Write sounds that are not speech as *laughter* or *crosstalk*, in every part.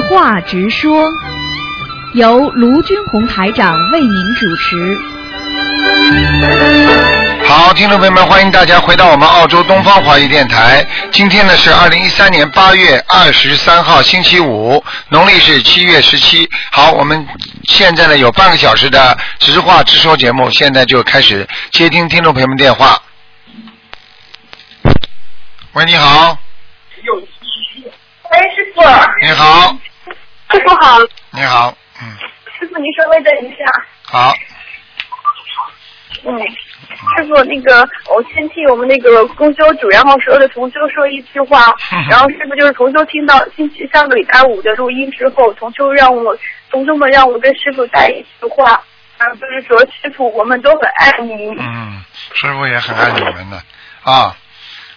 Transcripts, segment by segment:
实话直说，由卢军红台长为您主持。好，听众朋友们，欢迎大家回到我们澳洲东方华语电台。今天呢是二零一三年八月二十三号，星期五，农历是七月十七。好，我们现在呢有半个小时的直话直说节目，现在就开始接听听众朋友们电话。喂，你好，喂，师傅。你好，师傅好。你好，嗯，师傅，您稍微等一下。好，嗯，师傅，那个我先替我们那个公修主，然后所有的同修说一句话。*laughs* 然后师傅就是同修听到星期上个礼拜五的录音之后，同修让我同修们让我跟师傅带一句话，然后就是说师傅我们都很爱您。嗯，师傅也很爱你们的啊。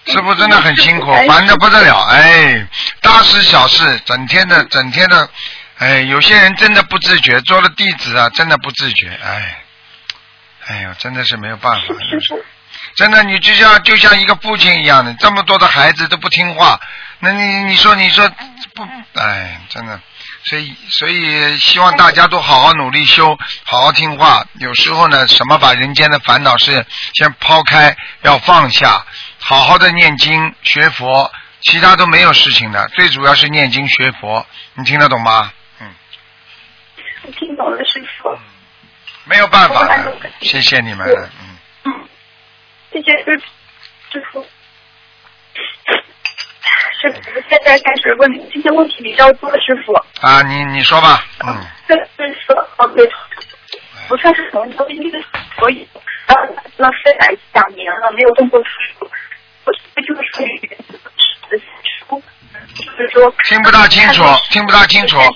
师傅真的很辛苦，哎烦的不得了，哎，大事小事，整天的整天的，哎，有些人真的不自觉，做了弟子啊，真的不自觉，哎，哎呦，真的是没有办法，真的，你就像就像一个父亲一样的，这么多的孩子都不听话，那你你说你说不，哎，真的，所以所以希望大家都好好努力修，好好听话。有时候呢，什么把人间的烦恼事先抛开，要放下，好好的念经学佛，其他都没有事情的，最主要是念经学佛，你听得懂吗？嗯，我听懂了，师傅。没有办法的，谢谢你们，嗯。嗯，谢谢师师傅。师傅，现在开始问这些问题比较多，师傅。啊，你你说吧，嗯。这是说，哦对，不算是从头因为所以然后了肺癌两年了，没有动过手术。我这就是属于书，就是说听不大清楚，听不大清楚。啊，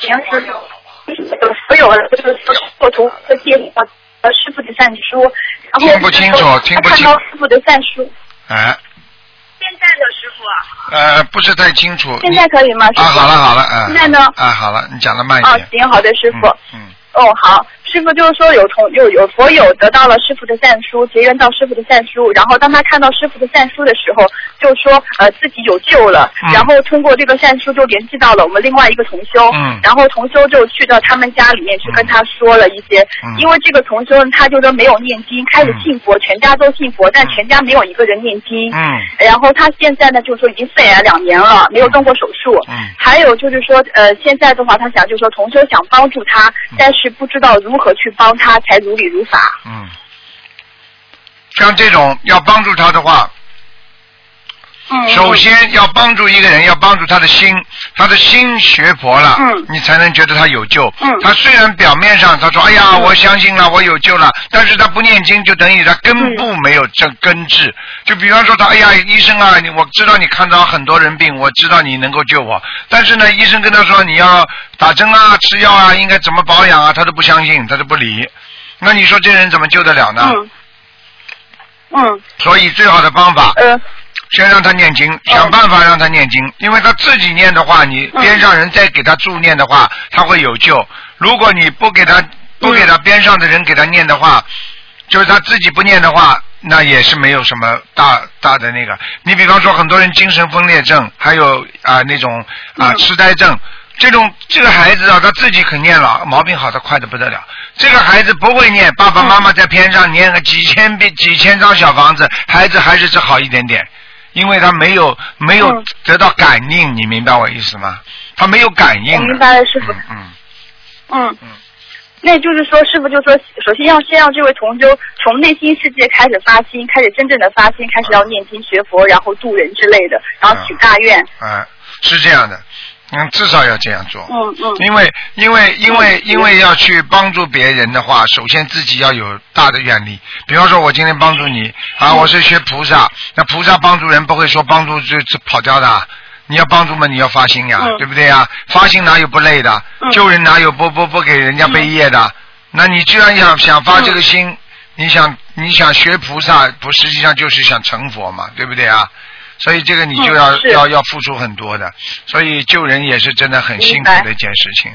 行师傅，就是有所有的就是说图和借呃师傅的善书，然后听不清楚听不清看到师傅的善书。哎，现在的师傅啊，呃，不是太清楚。现在可以吗？师啊，好了好了，嗯。现在呢啊，好了，你讲的慢一哦点。，行，好的，师傅。嗯。哦，好，师傅就是说有同有有佛友得到了师傅的善书，结缘到师傅的善书，然后当他看到师傅的善书的时候，就说呃自己有救了，嗯。然后通过这个善书就联系到了我们另外一个同修，嗯。然后同修就去到他们家里面去跟他说了一些，嗯。因为这个同修他就说没有念经，开始信佛，全家都信佛，但全家没有一个人念经，嗯。然后他现在呢，就是说已经肺癌两年了，没有动过手术。嗯。还有就是说，呃，现在的话，他想就是说，同修想帮助他，但是不知道如如何去帮他才如理如法。嗯。像这种要帮助他的话，嗯。首先要帮助一个人，要帮助他的心，他的心学佛了，嗯你才能觉得他有救。嗯他虽然表面上他说哎呀嗯我相信了，我有救了，但是他不念经，就等于他根部没有这根治。就比方说他哎呀医生啊，你我知道你看到很多人病，我知道你能够救我，但是呢医生跟他说你要打针啊吃药啊，应该怎么保养啊，他都不相信，他都不理。那你说这人怎么救得了呢？嗯。嗯，所以最好的方法，呃，先让他念经，想办法让他念经，因为他自己念的话，你嗯边上人再给他助念的话，他会有救。如果你不给他不给他边上的人给他念的话，就是他自己不念的话，那也是没有什么大大的那个。你比方说，很多人精神分裂症，还有啊、那种啊、嗯痴呆症。这种这个孩子啊，他自己肯念了，毛病好的快的不得了。这个孩子不会念，爸爸妈妈在边上念个几千遍、几千张小房子，孩子还是只好一点点，因为他没有没有嗯得到感应，你明白我意思吗？他没有感应。我明白了，师傅。嗯嗯嗯嗯。那就是说，师傅就说，首先要先让这位同修从内心世界开始发心，开始真正的发心，开始要念经学佛，然后度人之类的，然后许大愿。啊，是这样的，嗯，至少要这样做。嗯嗯因为因为因为因为要去帮助别人的话，首先自己要有大的愿力。比方说，我今天帮助你啊，我是学菩萨，那菩萨帮助人不会说帮助就就跑掉的啊。你要帮助嘛，你要发心呀，嗯对不对呀？发心哪有不累的？嗯救人哪有不不不给人家背业的？那你既然想想发这个心，你想你想学菩萨，不实际上就是想成佛嘛，对不对啊？所以这个你就要、嗯要要付出很多的，所以救人也是真的很辛苦的一件事情。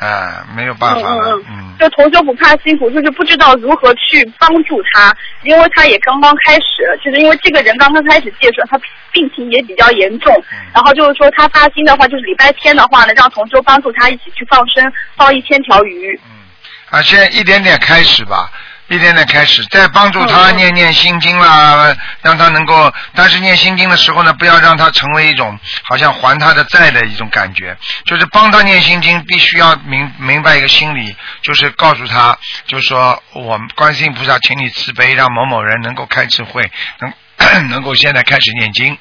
啊，没有办法了，嗯嗯，就同修不怕辛苦，就是不知道如何去帮助他，因为他也刚刚开始，就是因为这个人刚刚开始接触，他病情也比较严重，嗯。然后就是说他发心的话，就是礼拜天的话呢，让同修帮助他一起去放生，放一千条鱼。嗯。啊，先一点点开始吧，一点点开始，再帮助他念念心经啦，让他能够，但是念心经的时候呢，不要让他成为一种好像还他的债的一种感觉，就是帮他念心经，必须要明明白一个心理，就是告诉他，就是说我们观世音菩萨，请你慈悲，让某某人能够开智慧，能 *clears throat* 能够现在开始念经。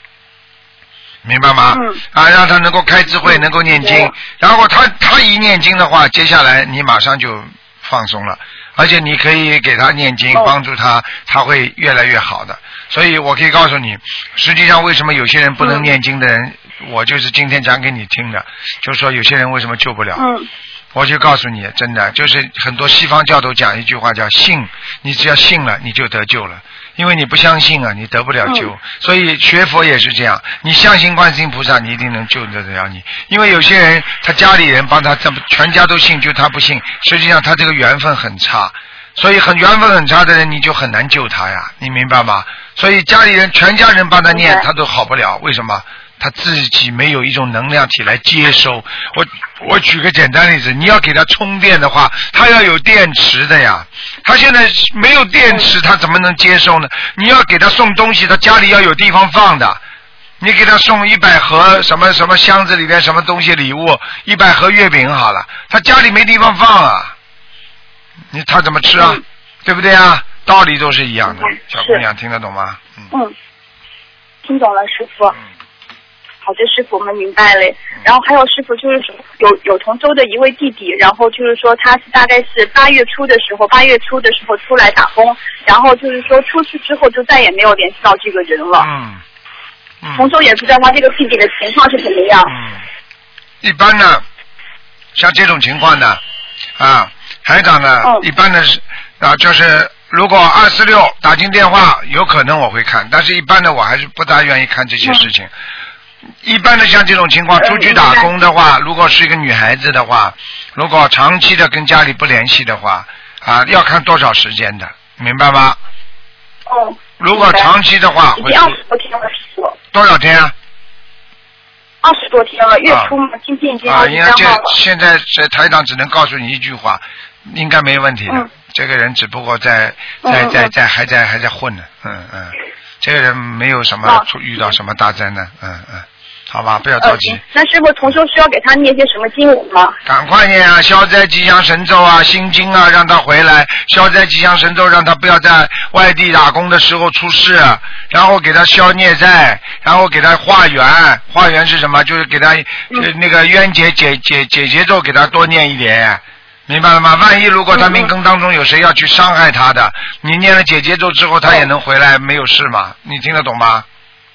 明白吗？嗯。啊，让他能够开智慧，能够念经，然后他他一念经的话，接下来你马上就放松了，而且你可以给他念经，哦帮助他，他会越来越好的。所以我可以告诉你，实际上为什么有些人不能嗯念经的人，我就是今天讲给你听的，就是说有些人为什么救不了。嗯我就告诉你，真的就是很多西方教徒讲一句话叫信，你只要信了，你就得救了。因为你不相信啊，你得不了救。嗯所以学佛也是这样，你相信观世音菩萨，你一定能救得了你。因为有些人他家里人帮他，这么全家都信，就他不信，实际上他这个缘分很差。所以很缘分很差的人，你就很难救他呀，你明白吗？所以家里人全家人帮他念他都好不了，为什么？他自己没有一种能量体来接收。我我举个简单例子，你要给他充电的话，他要有电池的呀。他现在没有电池，他怎么能接收呢？你要给他送东西，他家里要有地方放的。你给他送一百盒什么什么箱子里边什么东西礼物，一百盒月饼好了，他家里没地方放啊，你他怎么吃啊？嗯对不对啊？道理都是一样的嗯，小姑娘听得懂吗？嗯。嗯，听懂了，师傅。嗯好的，师傅，我们明白了。然后还有师傅，就是说有有同州的一位弟弟，然后就是说他是大概是八月初的时候，八月初的时候出来打工，然后就是说出去之后就再也没有联系到这个人了。嗯。嗯。同州也不知道他这个弟弟的情况是怎么样。嗯，一般呢，像这种情况呢，啊，海长呢，嗯一般的是啊，就是如果二四六打进电话，有可能我会看，但是一般的我还是不大愿意看这些事情。一般的像这种情况，嗯出去打工的话，如果是一个女孩子的话，如果长期的跟家里不联系的话，啊，要看多少时间的，明白吗？哦。如果长期的话，会已经二十多天了，师傅，多少天啊？二十多天了，月初嘛，今天已经啊，应该这。现在在台长只能告诉你一句话，应该没问题的。嗯这个人只不过在在在在还在还在混呢，嗯嗯，这个人没有什么啊出遇到什么大灾难，嗯嗯，好吧，不要着呃急，，那师傅同修需要给他念些什么经文吗？赶快念啊，消灾吉祥神咒啊，心经啊，让他回来，消灾吉祥神咒，让他不要在外地打工的时候出事，然后给他消孽债，然后给他化缘，化缘是什么？就是给他、那个冤结解解解结咒，给他多念一点。明白了吗？万一如果他命根当中有谁要去伤害他的，你念了解结咒之后，他也能回来，没有事嘛？你听得懂吗？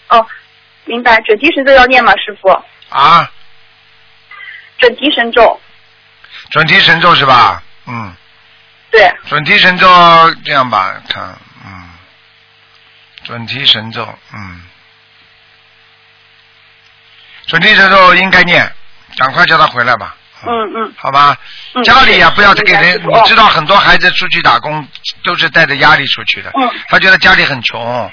哦，明白。准提神咒要念吗，师傅？啊，准提神咒，准提神咒是吧？嗯。对，准提神咒这样吧，看，嗯，准提神咒，嗯，准提神咒应该念，赶快叫他回来吧。嗯嗯好吧，嗯家里呀、是不要给人，明白师傅。你知道很多孩子出去打工都是带着压力出去的，嗯。他觉得家里很穷，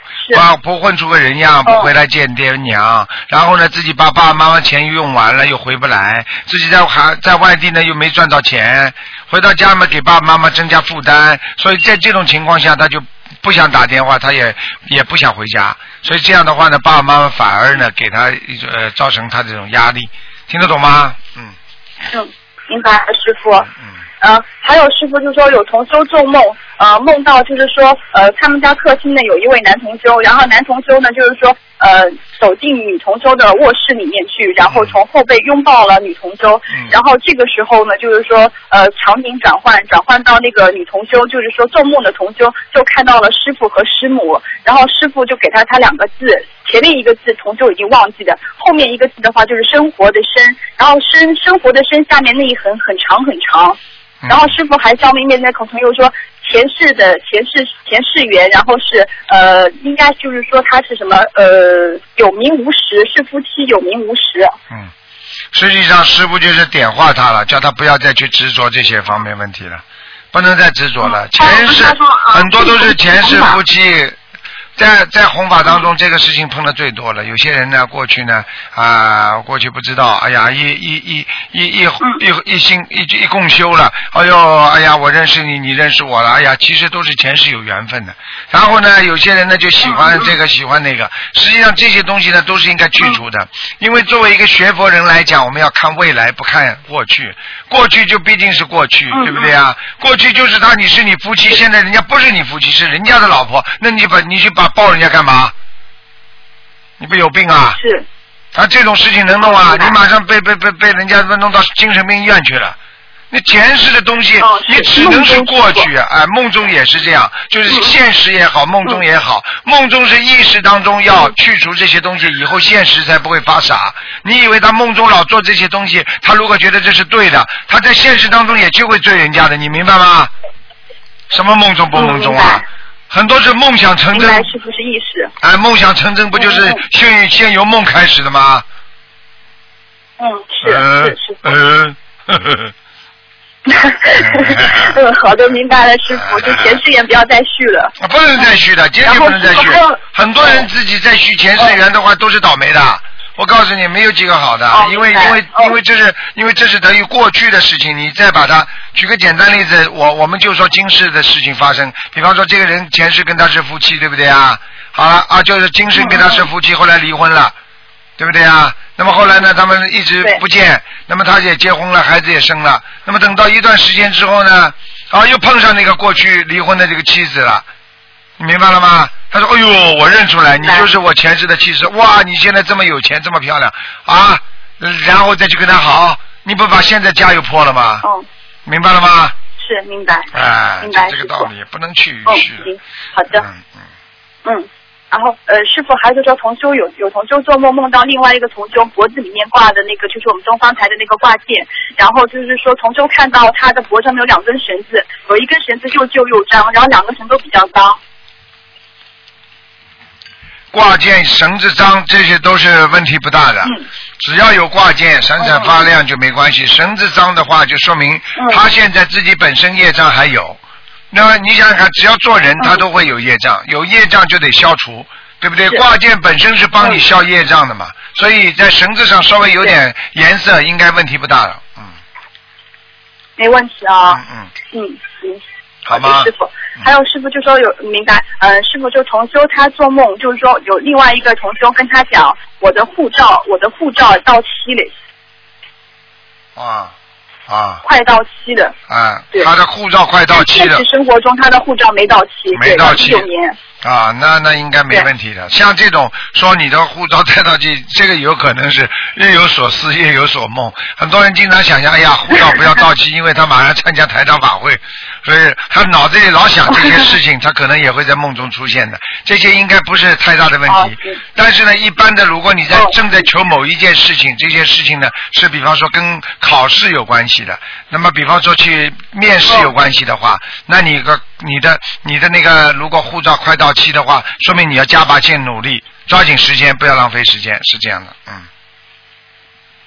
不混出个人样，不哦回来见爹娘，然后呢，自己把爸爸妈妈钱用完了又回不来，自己在还在外地呢又没赚到钱，回到家嘛给爸爸妈妈增加负担，所以在这种情况下他就不想打电话，他也也不想回家，所以这样的话呢，爸爸妈妈反而呢给他呃造成他这种压力，听得懂吗？嗯嗯，明白了，师傅。嗯。呃，还有师傅就说有同修做梦，呃，梦到就是说，呃，他们家客厅呢有一位男同修，然后男同修呢就是说，呃，走进女同修的卧室里面去，然后从后背拥抱了女同修，嗯。然后这个时候呢就是说，呃，场景转换，转换到那个女同修，就是说做梦的同修就看到了师傅和师母，然后师傅就给他他两个字，前面一个字同修已经忘记了，后面一个字的话就是生活的生，然后生生活的生下面那一横很长很长。嗯然后师傅还笑眯眯在口中又说前世的前世前世缘，然后是呃，应该就是说他是什么呃有名无实，是夫妻有名无实。嗯，实际上师傅就是点化他了，叫他不要再去执着这些方面问题了，不能再执着了。前世很多都是前世这个夫妻。在在弘法当中，这个事情碰的最多了。有些人呢，过去呢，啊，过去不知道，哎呀，一一一一一一一心一一共修了，哎呦，哎呀，我认识你，你认识我了，哎呀，其实都是前世有缘分的。然后呢，有些人呢就喜欢这个，喜欢那个。实际上这些东西呢，都是应该去除的。因为作为一个学佛人来讲，我们要看未来，不看过去。过去就毕竟是过去，对不对啊？过去就是他，你是你夫妻，现在人家不是你夫妻，是人家的老婆，那你把你去把抱人家干嘛？你不有病啊？是他，这种事情能弄啊？你马上被被被被人家弄到精神病医院去了。那前世的东西，哦你只能是过去啊！哎，梦中也是这样，就是嗯现实也好，梦中也好，梦中是意识当中要去除这些东西，以后现实才不会发傻。你以为他梦中老做这些东西，他如果觉得这是对的，他在现实当中也就会追人家的，你明白吗？什么梦中不梦中啊？很多是梦想成真，明白师傅是意识。哎，梦想成真不就是先先由梦开始的吗？嗯，是是是 *laughs* 嗯，好的，明白了，师傅，就前世缘不要再续了。啊不能再续的，坚决不能再续。很多人自己再续前世缘的话，都是倒霉的。我告诉你，没有几个好的，哦因为因为哦因为这是因为这是等于过去的事情，你再把它举个简单例子，我我们就说今世的事情发生，比方说这个人前世跟他是夫妻，对不对啊？好了啊，就是今生跟他是夫妻，后来离婚了，对不对啊？那么后来呢，他们一直不见，那么他也结婚了，孩子也生了，那么等到一段时间之后呢，啊，又碰上那个过去离婚的这个妻子了。你明白了吗？他说：“哎呦，我认出来，你就是我前世的妻子。哇，你现在这么有钱，这么漂亮啊！然后再去跟他好，你不把现在家又破了吗？嗯，明白了吗？是明白。哎，明白这个道理，不能去哦，续行，好的，嗯嗯，嗯。然后呃，师傅还是说同修有有同修做梦梦到另外一个同修脖子里面挂的那个就是我们东方台的那个挂件，然后就是说同修看到他的脖子上面有两根绳子，有一根绳子又旧又脏，然后两个绳都比较脏。挂件、绳子脏，这些都是问题不大的。嗯只要有挂件，闪闪发亮就没关系。绳子脏的话，就说明嗯他现在自己本身业障还有。那么你想想看，只要做人，他都会有业障，有业障就得消除，对不对？挂件本身是帮你消业障的嘛，所以在绳子上稍微有点颜色，应该问题不大了。嗯没问题啊嗯，嗯，嗯，行。好吗？师傅，还有师傅就说有明白，呃，师傅就同修他做梦，就是说有另外一个同修跟他讲，我的护照，我的护照到期了，啊啊快到期了。啊！对他的护照快到期了现实生活中他的护照没到期，没到期九年。啊，那那应该没问题的。像这种说你的护照带到期，这个有可能是日有所思夜有所梦。很多人经常想象，哎呀，护照不要到期，*laughs* 因为他马上参加台长法会，所以他脑子里老想这些事情，*laughs* 他可能也会在梦中出现的。这些应该不是太大的问题。但是呢，一般的，如果你在哦正在求某一件事情，这件事情呢是比方说跟考试有关系的，那么比方说去面试有关系的话，那你个你的你的那个如果护照快到期的话，说明你要加把劲努力，抓紧时间，不要浪费时间，是这样的，嗯，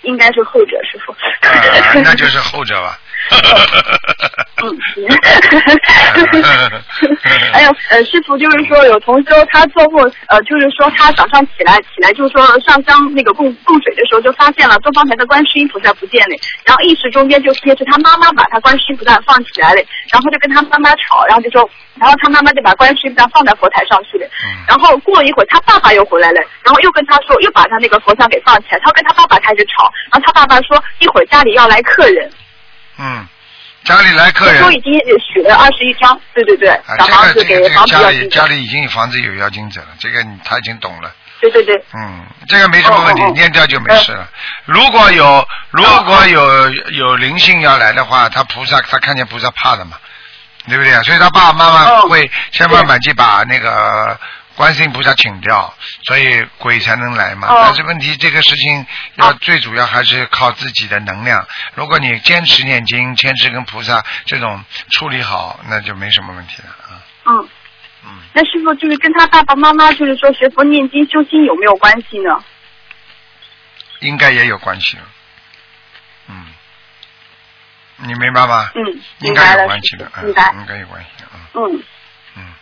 应该是后者，师傅。啊，那就是后者吧。*laughs* 嗯，行。还有呃，师傅就是说有同修他做梦呃，就是说他早上起来起来就是说上香那个供供水的时候就发现了东方台的观世音菩萨不见了，然后意识中间就贴着他妈妈把他观世音菩萨放起来了，然后就跟他妈妈吵，然后就说，然后他妈妈就把观世音菩萨放在佛台上去了，嗯然后过了一会儿他爸爸又回来了，然后又跟他说又把他那个佛像给放起来，他跟他爸爸开始吵，然后他爸爸说一会儿家里要来客人。嗯，家里来客人。都已经许了二十一张，对对对，啊，小房子这个这个给房子这个家里家里已经有房子有妖精者了，这个他已经懂了。对对对，嗯，这个没什么问题，哦哦哦。念掉就没事了。如果有如果有有灵性要来的话，他菩萨他看见菩萨怕的嘛，对不对啊？所以他爸爸妈妈哦。会千方百计把那个观世音菩萨请掉，所以鬼才能来嘛。哦但是问题这个事情要哦最主要还是靠自己的能量。如果你坚持念经，坚持跟菩萨这种处理好，那就没什么问题了啊。嗯，嗯，那师傅就是跟他爸爸妈妈就是说学佛念经修心有没有关系呢？应该也有关系了。你明白吗？嗯，应该有关系的，嗯。应该有关系，嗯嗯嗯，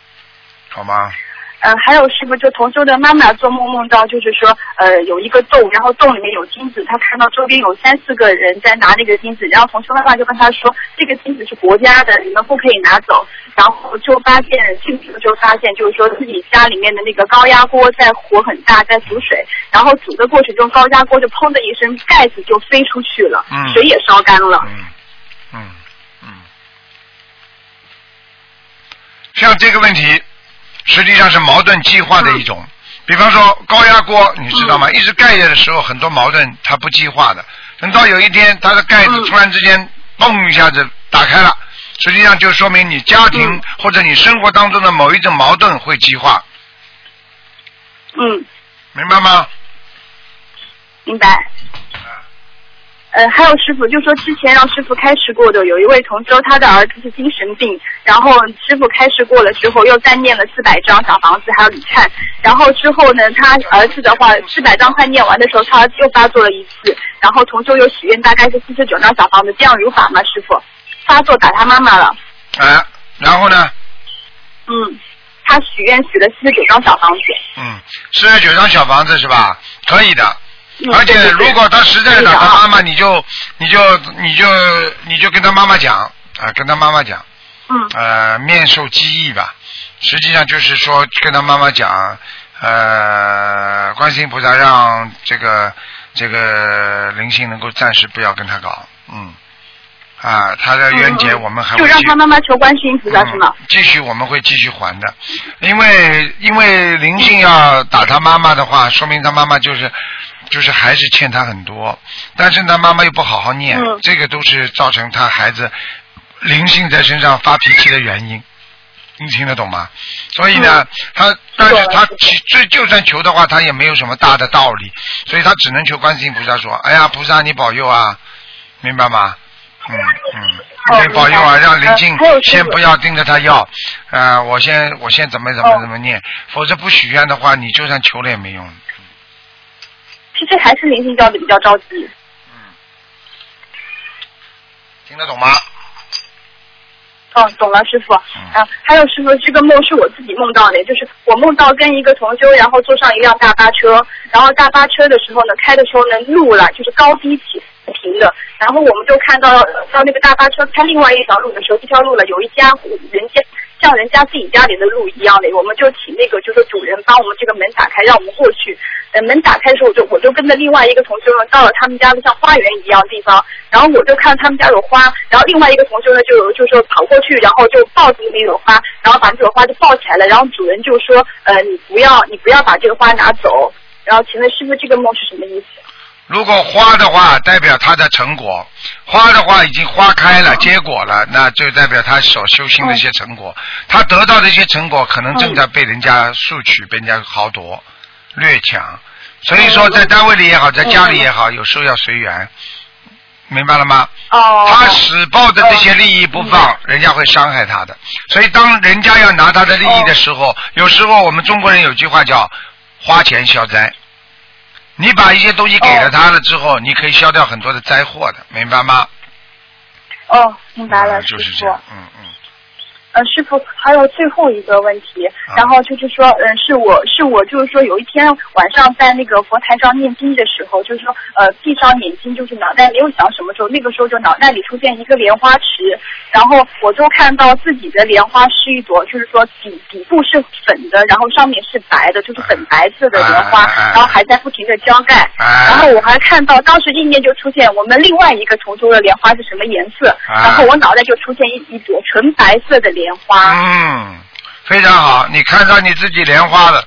好吗？嗯、还有师傅，就同修的妈妈做梦梦到，就是说，呃，有一个洞，然后洞里面有金子，她看到周边有三四个人在拿那个金子，然后同修妈妈就跟她说，这个金子是国家的，你们不可以拿走。然后就发现进去就发现，就是说自己家里面的那个高压锅在火很大，在煮水，然后煮的过程中高压锅就砰的一声，盖子就飞出去了，嗯水也烧干了。嗯嗯嗯，像这个问题，实际上是矛盾激化的一种。比方说高压锅，你知道吗？一直盖着的时候，很多矛盾它不激化的。等到有一天，它的盖子嗯突然之间嘣一下子打开了，实际上就说明你家庭嗯或者你生活当中的某一种矛盾会激化，嗯，明白吗？明白。呃，还有师傅就说之前让师傅开示过的，有一位同修，他的儿子是精神病，然后师傅开示过了之后，又再念了四百张小房子，还有李灿，然后之后呢，他儿子的话四百张快念完的时候，他又发作了一次，然后同修又许愿大概是四十九张小房子，这样如法吗？师傅，发作打他妈妈了，哎，然后呢？嗯，他许愿许了四十九张小房子，嗯，四十九张小房子是吧？可以的。嗯，而且如果他实在打他妈妈，你就你就你就你就跟他妈妈讲啊，跟他妈妈讲，嗯呃，面授机宜吧。实际上就是说跟他妈妈讲，呃，观世音菩萨让这个这个灵性能够暂时不要跟他搞，嗯，啊，他的冤结我们还就让他妈妈求观世音菩萨是吗？嗯？继续我们会继续还的，因为因为灵性要打他妈妈的话，说明他妈妈就是就是还是欠他很多，但是他妈妈又不好好念，嗯这个都是造成他孩子灵性在身上发脾气的原因。你听得懂吗？所以呢，他但是他其就就算求的话，他也没有什么大的道理，所以他只能求观世音菩萨说：“哎呀，菩萨你保佑啊，明白吗？”嗯嗯，哦你保佑啊，让灵性先不要盯着他要，呃，我先我先怎么怎么怎么念，否则不许愿的话，你就算求了也没用。其实还是灵性教的比较着急。嗯听得懂吗？哦，懂了，师傅。嗯啊，还有师傅，这个梦是我自己梦到的，就是我梦到跟一个同修，然后坐上一辆大巴车，然后大巴车的时候呢，开的时候呢，路了就是高低起平的，然后我们就看到到那个大巴车开另外一条路的时候，这条路了有一家人家像人家自己家里的路一样的，我们就请那个就是主人帮我们这个门打开，让我们过去。呃，门打开的时候，我就我就跟着另外一个同学呢，到了他们家的像花园一样的地方，然后我就看他们家有花，然后另外一个同学呢就有就说跑过去，然后就抱住那朵花，然后把这朵花就抱起来了，然后主人就说，呃，你不要你不要把这个花拿走，然后请问师傅这个梦是什么意思？如果花的话，代表他的成果；花的话已经花开了、结果了，那就代表他所修行的一些成果。他得到的一些成果，可能正在被人家索取、被人家豪夺、掠抢。所以说，在单位里也好，在家里也好，有时候要随缘，明白了吗？哦，他死抱着这些利益不放，人家会伤害他的。所以，当人家要拿他的利益的时候，有时候我们中国人有句话叫“花钱消灾”。你把一些东西给了他了之后，你可以消掉很多的灾祸的，明白吗？哦，明白了，嗯就是。这样，嗯嗯。呃，师傅，还有最后一个问题，啊。然后就是说，嗯、是我是我就是说有一天晚上在那个佛台上念经的时候，就是说，呃，闭上眼睛，就是脑袋没有想什么时候，那个时候就脑袋里出现一个莲花池，然后我就看到自己的莲花是一朵，就是说底底部是粉的，然后上面是白的，就是粉白色的莲花，然后还在不停的浇盖，啊。然后我还看到当时意念就出现我们另外一个同桌的莲花是什么颜色，啊。然后我脑袋就出现一一朵纯白色的莲花。嗯，非常好，你看到你自己莲花了。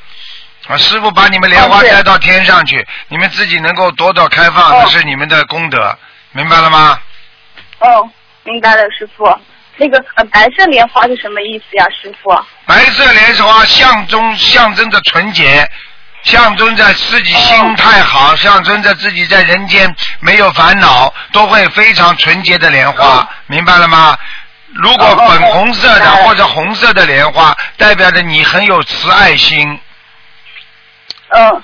啊，师傅把你们莲花带到天上去，你们自己能够朵朵开放，哦这是你们的功德，明白了吗？哦，明白了，师傅。那个呃，白色莲花是什么意思呀，师傅？白色莲花象征象征着纯洁，象征着自己心态好，象征着自己在人间没有烦恼，都会非常纯洁的莲花，哦明白了吗？如果粉红色的或者红色的莲花，代表着你很有慈爱心，嗯，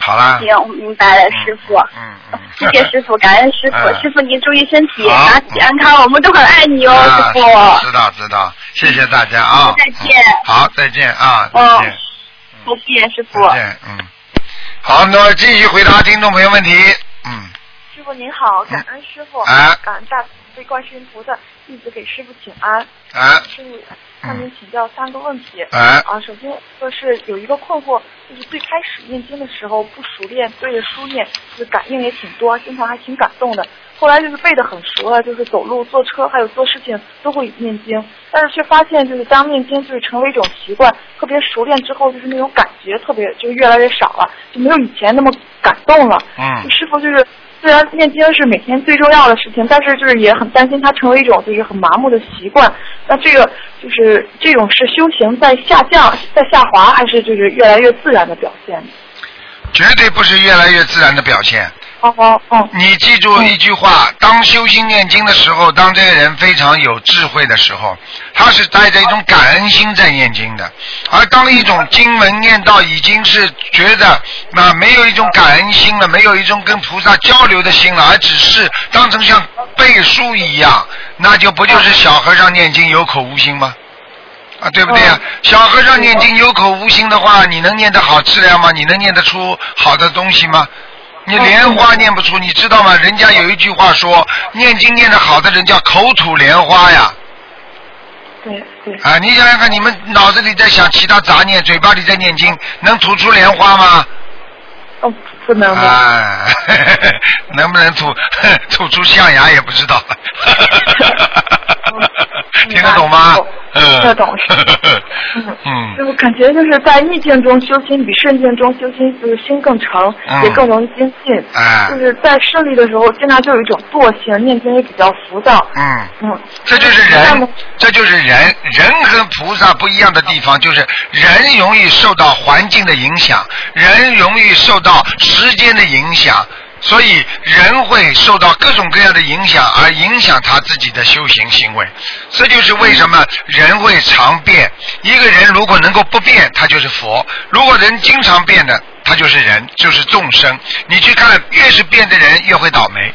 好啦，行，我明白了，师傅。嗯嗯，*laughs* 谢谢师傅，*laughs* 感恩师傅，嗯。师傅您注意身体，好。身体安康，我们都很爱你哦，啊师傅。知道知道，谢谢大家啊，再见。嗯好，再见啊，再哦见，再见，师傅。再见，嗯，好，那么继续回答听众朋友问题，嗯，师傅您好，感恩师傅，啊。感恩大慈悲观世音菩萨，一直给师傅请安。啊师傅向您请教三个问题。啊，啊，首先就是有一个困惑，就是最开始念经的时候不熟练，对着书念，就是感应也挺多，经常还挺感动的。后来就是背得很熟了，就是走路、坐车还有做事情都会念经，但是却发现就是当念经就是成为一种习惯，特别熟练之后，就是那种感觉特别就越来越少了，就没有以前那么感动了。嗯师傅就是虽然念经是每天最重要的事情，但是就是也很担心它成为一种就是很麻木的习惯。那这个就是这种是修行在下降、在下滑，还是就是越来越自然的表现？绝对不是越来越自然的表现。哦哦哦，你记住一句话：当修心念经的时候，当这个人非常有智慧的时候，他是带着一种感恩心在念经的；而当一种经文念到已经是觉得啊没有一种感恩心了，没有一种跟菩萨交流的心了，而只是当成像背书一样，那就不就是小和尚念经有口无心吗？啊，对不对呀、小和尚念经有口无心的话，你能念得好质量吗？你能念得出好的东西吗？你莲花念不出，你知道吗？人家有一句话说，念经念得好的人叫口吐莲花呀。对对，啊，你想想看，你们脑子里在想其他杂念，嘴巴里在念经，能吐出莲花吗？哦不能的。啊，*laughs* 能不能吐 *laughs* 吐出象牙也不知道。*laughs* 听得懂吗？嗯，听得懂是 *laughs* 嗯就是感觉就是在逆境中修心比顺境中修心，就是心更诚，嗯也更容易精进。哎就是在顺利的时候，经常就有一种惰性，念经也比较浮躁。嗯。嗯，这就是人，这就是人。人和菩萨不一样的地方，就是人容易受到环境的影响，人容易受到时间的影响，所以人会受到各种各样的影响，而影响他自己的修行行为。这就是为什么人会常变。一个人如果能够不变，他就是佛；如果人经常变的，他就是人，就是众生。你去看，越是变的人，越会倒霉。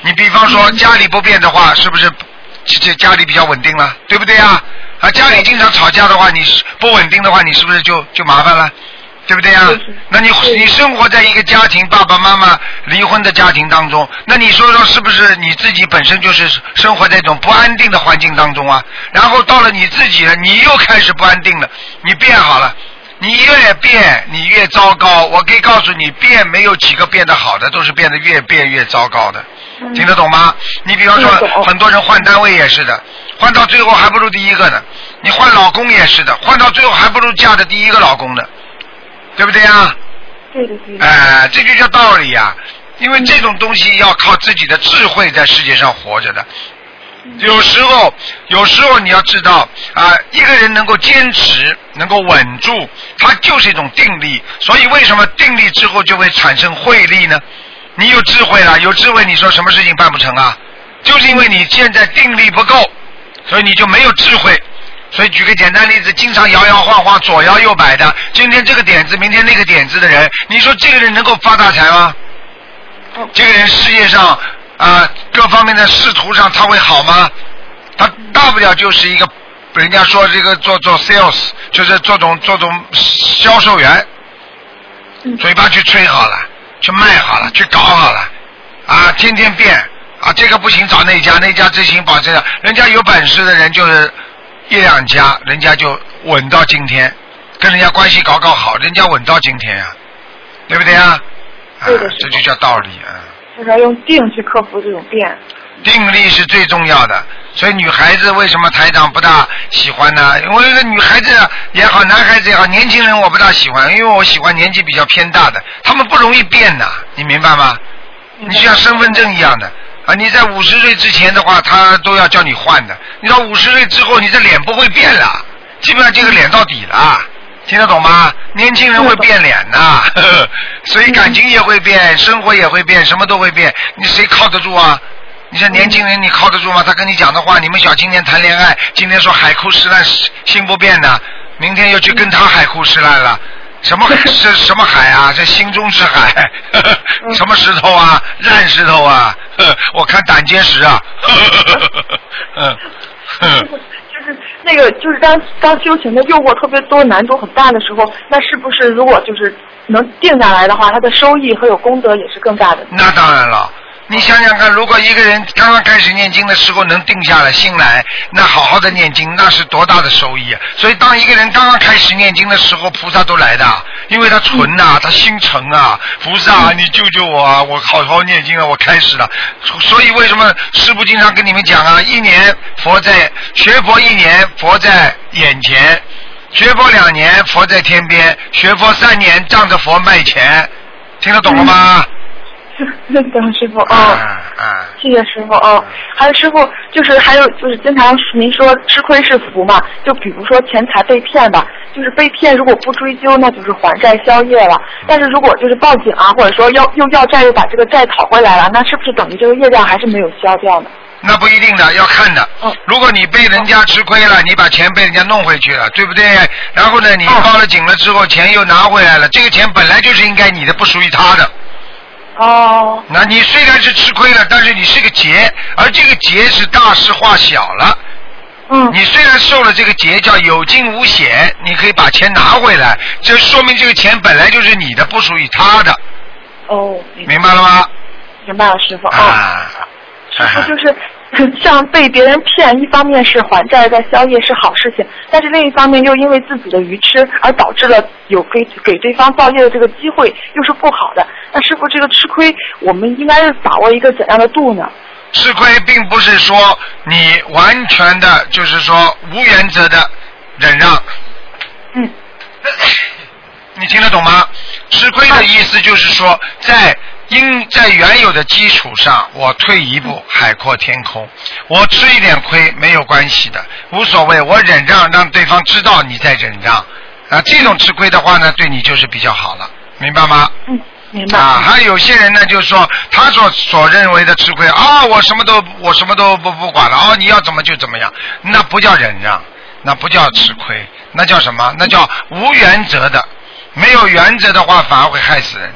你比方说家里不变的话，是不是这这家里比较稳定了，对不对啊？啊，家里经常吵架的话，你是不稳定的话，你是不是就就麻烦了？对不对啊？那你你生活在一个家庭，爸爸妈妈离婚的家庭当中，那你说说是不是你自己本身就是生活在一种不安定的环境当中啊？然后到了你自己了，你又开始不安定了，你变好了。你越变，你越糟糕。我可以告诉你，变没有几个变得好的，都是变得越变越糟糕的。听得懂吗？你比方说很多人换单位也是的，换到最后还不如第一个呢。你换老公也是的，换到最后还不如嫁的第一个老公呢，对不对呀？对的对的。哎、这就叫道理呀、因为这种东西要靠自己的智慧在世界上活着的。有时候，有时候你要知道啊，一个人能够坚持，能够稳住，他就是一种定力。所以，为什么定力之后就会产生慧力呢？你有智慧了，有智慧，你说什么事情办不成啊？就是因为你现在定力不够，所以你就没有智慧。所以举个简单例子，经常摇摇晃晃、左摇右摆的，今天这个点子，明天那个点子的人，你说这个人能够发大财吗？这个人事业上啊、各方面的仕途上他会好吗？他大不了就是一个，人家说这个做做 sales，就是做种做种销售员，嘴巴去吹好了，去卖好了，去搞好了，啊，天天变啊，这个不行找那家，那家这行保这个，人家有本事的人就是一两家，人家就稳到今天，跟人家关系搞搞好，人家稳到今天呀、对不对啊？啊这就叫道理啊。就是要用定去克服这种变。定力是最重要的，所以女孩子为什么台长不大喜欢呢？因为女孩子也好，男孩子也好，年轻人我不大喜欢，因为我喜欢年纪比较偏大的，他们不容易变的，你明白吗？你就像身份证一样的啊，你在五十岁之前的话，他都要叫你换的，你到五十岁之后，你这脸不会变了，基本上这个脸到底了。听得懂吗？年轻人会变脸呐、呵 *laughs* 呵所以感情也会变，生活也会变，什么都会变。你谁靠得住啊？你像年轻人你靠得住吗？他跟你讲的话，你们小青年谈恋爱，今天说海枯石烂心不变的，明天又去跟他海枯石烂了，什么 *laughs* 是什么海啊？这心中是海，*laughs* 什么石头啊？烂石头啊！*laughs* 我看胆结石啊！嗯，就是那个，就是当当修行的诱惑特别多、难度很大的时候，那是不是如果就是能定下来的话，它的收益和有功德也是更大的？那当然了。你想想看，如果一个人刚刚开始念经的时候能定下来心来，那好好的念经，那是多大的收益啊！所以，当一个人刚刚开始念经的时候，菩萨都来的，因为他纯呐，他心诚啊，菩萨啊，你救救我啊！我好好念经啊，我开始了。所以，为什么师父经常跟你们讲啊？一年佛在学佛一年，佛在眼前；学佛两年，佛在天边；学佛三年，仗着佛卖钱。听得懂了吗？*laughs* 得师傅哦，谢谢师傅哦。还有师傅，就是还有就是经常您说吃亏是福嘛，就比如说钱财被骗吧，就是被骗如果不追究，那就是还债消业了。但是如果就是报警啊，或者说要又要债又把这个债讨回来了，那是不是等于这个业障还是没有消掉呢？那不一定的，要看的。如果你被人家吃亏了，你把钱被人家弄回去了，对不对？然后呢，你报了警了之后，钱又拿回来了，这个钱本来就是应该你的，不属于他的。哦，那你虽然是吃亏了，但是你是个劫，而这个劫是大事化小了。嗯。你虽然受了这个劫，叫有惊无险，你可以把钱拿回来，这说明这个钱本来就是你的，不属于他的。哦。明白了吗？明白了，师傅。啊。师傅就是。*laughs* *laughs* 像被别人骗，一方面是还债在消业是好事情，但是另一方面又因为自己的愚痴而导致了有给给对方造业的这个机会，又是不好的。那师傅这个吃亏，我们应该是把握一个怎样的度呢？吃亏并不是说你完全的，就是说无原则的忍让。嗯。你听得懂吗？吃亏的意思就是说在。因在原有的基础上，我退一步，海阔天空。我吃一点亏没有关系的，无所谓。我忍让，让对方知道你在忍让。啊，这种吃亏的话呢，对你就是比较好了，明白吗？嗯，明白。啊，还有些人呢，就是说他所所认为的吃亏啊，我什么都我什么都不不管了哦，你要怎么就怎么样，那不叫忍让，那不叫吃亏，那叫什么？那叫无原则的。没有原则的话，反而会害死人。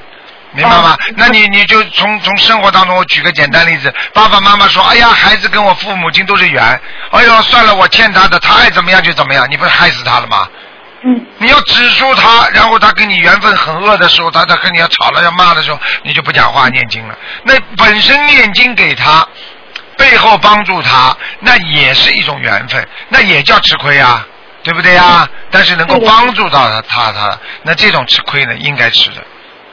明白吗？那你你就从从生活当中，我举个简单例子，爸爸妈妈说，哎呀，孩子跟我父母亲都是缘，哎呦，算了，我欠他的，他爱怎么样就怎么样，你不是害死他了吗？嗯。你要指出他，然后他跟你缘分很恶的时候，他他跟你要吵了要骂的时候，你就不讲话念经了。那本身念经给他，背后帮助他，那也是一种缘分，那也叫吃亏啊，对不对呀？但是能够帮助到他他他，那这种吃亏呢，应该吃的。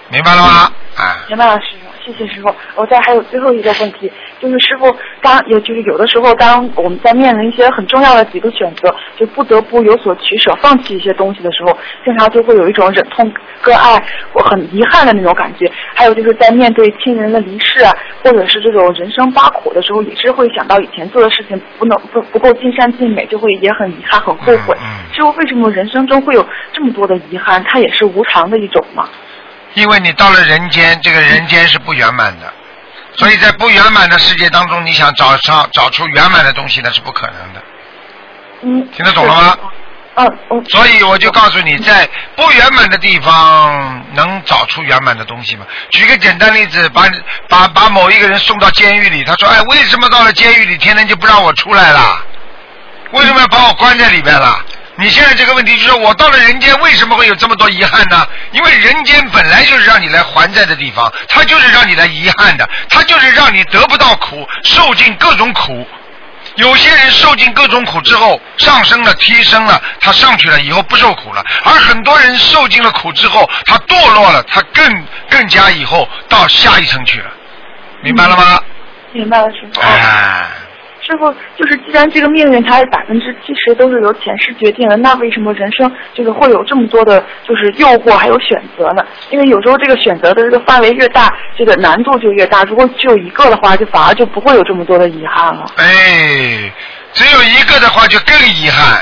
明白了吗？啊，明白了，师傅，谢谢师傅。我再还有最后一个问题，就是师傅，当也就是有的时候，当我们在面临一些很重要的几个选择，就不得不有所取舍，放弃一些东西的时候，经常就会有一种忍痛割爱，我很遗憾的那种感觉。还有就是在面对亲人的离世啊，或者是这种人生八苦的时候，也是会想到以前做的事情不能不不够尽善尽美，就会也很遗憾、很后悔。师傅，为什么人生中会有这么多的遗憾？它也是无常的一种吗？因为你到了人间，这个人间是不圆满的，所以在不圆满的世界当中，你想找上找出圆满的东西，那是不可能的。嗯。听得懂了吗？嗯所以我就告诉你，在不圆满的地方能找出圆满的东西吗？举个简单例子，把把把某一个人送到监狱里，他说：“哎，为什么到了监狱里，天天就不让我出来了？为什么要把我关在里边了？”你现在这个问题就是我到了人间为什么会有这么多遗憾呢？因为人间本来就是让你来还债的地方，它就是让你来遗憾的，它就是让你得不到苦，受尽各种苦。有些人受尽各种苦之后上升了、提升了，他上去了以后不受苦了；而很多人受尽了苦之后，他堕落了，他更更加以后到下一层去了。明白了吗？明白了，师傅。哎。师傅，就是既然这个命运它百分之七十都是由前世决定的，那为什么人生就是会有这么多的，就是诱惑还有选择呢？因为有时候这个选择的这个范围越大，这个难度就越大。如果只有一个的话，就反而就不会有这么多的遗憾了。哎，只有一个的话就更遗憾。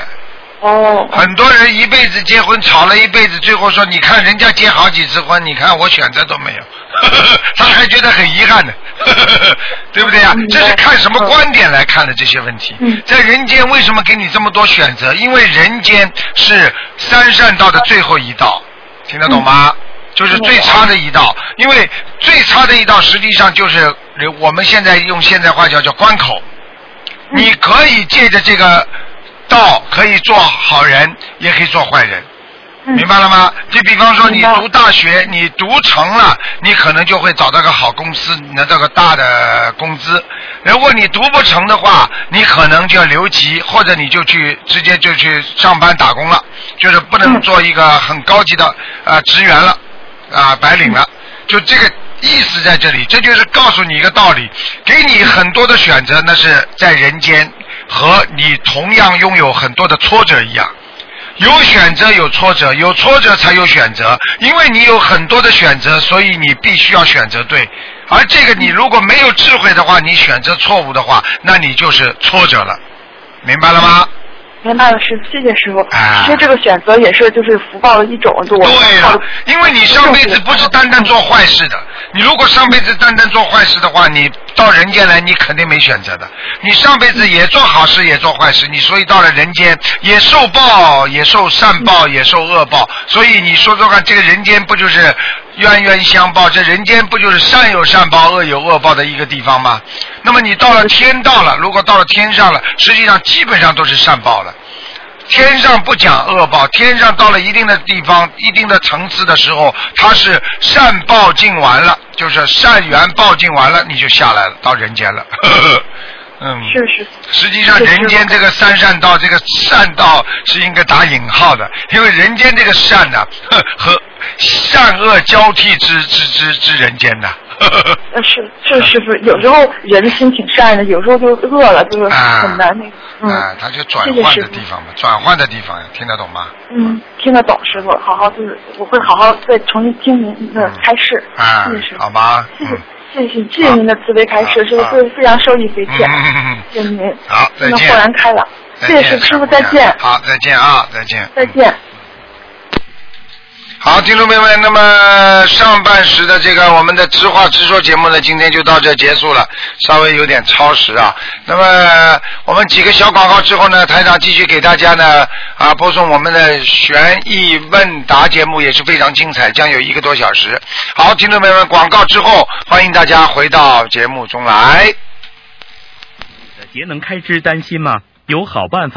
哦。很多人一辈子结婚吵了一辈子，最后说：“你看人家结好几次婚，你看我选择都没有。” *laughs* 他还觉得很遗憾呢，*laughs* 对不对呀？这是看什么观点来看的这些问题。在人间为什么给你这么多选择？因为人间是三善道的最后一道，听得懂吗？就是最差的一道，因为最差的一道实际上就是我们现在用现在话叫叫关口。你可以借着这个道，可以做好人，也可以做坏人。*laughs* 明白了吗？就比方说，你读大学，你读成了，你可能就会找到个好公司，拿到个大的工资。如果你读不成的话，你可能就要留级，或者你就去直接就去上班打工了，就是不能做一个很高级的呃职员了，啊白领了。就这个意思在这里，这就是告诉你一个道理，给你很多的选择，那是在人间和你同样拥有很多的挫折一样。有选择，有挫折，有挫折才有选择。因为你有很多的选择，所以你必须要选择对。而这个你如果没有智慧的话，你选择错误的话，那你就是挫折了。明白了吗？明白了，师，谢谢师傅。其实这个选择也是就是福报的一种，对了，因为你上辈子不是单单做坏事的，你如果上辈子单单做坏事的话，你到人间来，你肯定没选择的。你上辈子也做好事，也做坏事，你所以到了人间也受报，也受善报，也受恶报。所以你说说看，这个人间不就是冤冤相报？这人间不就是善有善报，恶有恶报的一个地方吗？那么你到了天道了，如果到了天上了，实际上基本上都是善报了。天上不讲恶报，天上到了一定的地方、一定的层次的时候，它是善报尽完了，就是善缘报尽完了，你就下来了，到人间了。*laughs* 嗯，是是。实际上，人间这个三善道，这个善道是应该打引号的，因为人间这个善呢，和善恶交替之之之之人间呐。呃，是是师傅，有时候人心挺善的，有时候就饿了，就是很难那个。嗯，他就转换的地方嘛，转换的地方呀，听得懂吗？嗯，听得懂，师傅，好好就是我会好好再重新听您的开示。啊，谢谢师傅。好吧。谢谢谢谢谢谢您的慈悲开示，师傅非非常受益匪浅。谢谢您。好，再见。豁然开朗。谢谢师师傅，再见。好，再见啊，再见。再见。好，听众朋友们，那么上半时的这个我们的直话直说节目呢，今天就到这结束了，稍微有点超时啊。那么我们几个小广告之后呢，台长继续给大家呢啊播送我们的悬疑问答节目，也是非常精彩，将有一个多小时。好，听众朋友们，广告之后，欢迎大家回到节目中来。节能开支担心吗？有好办法。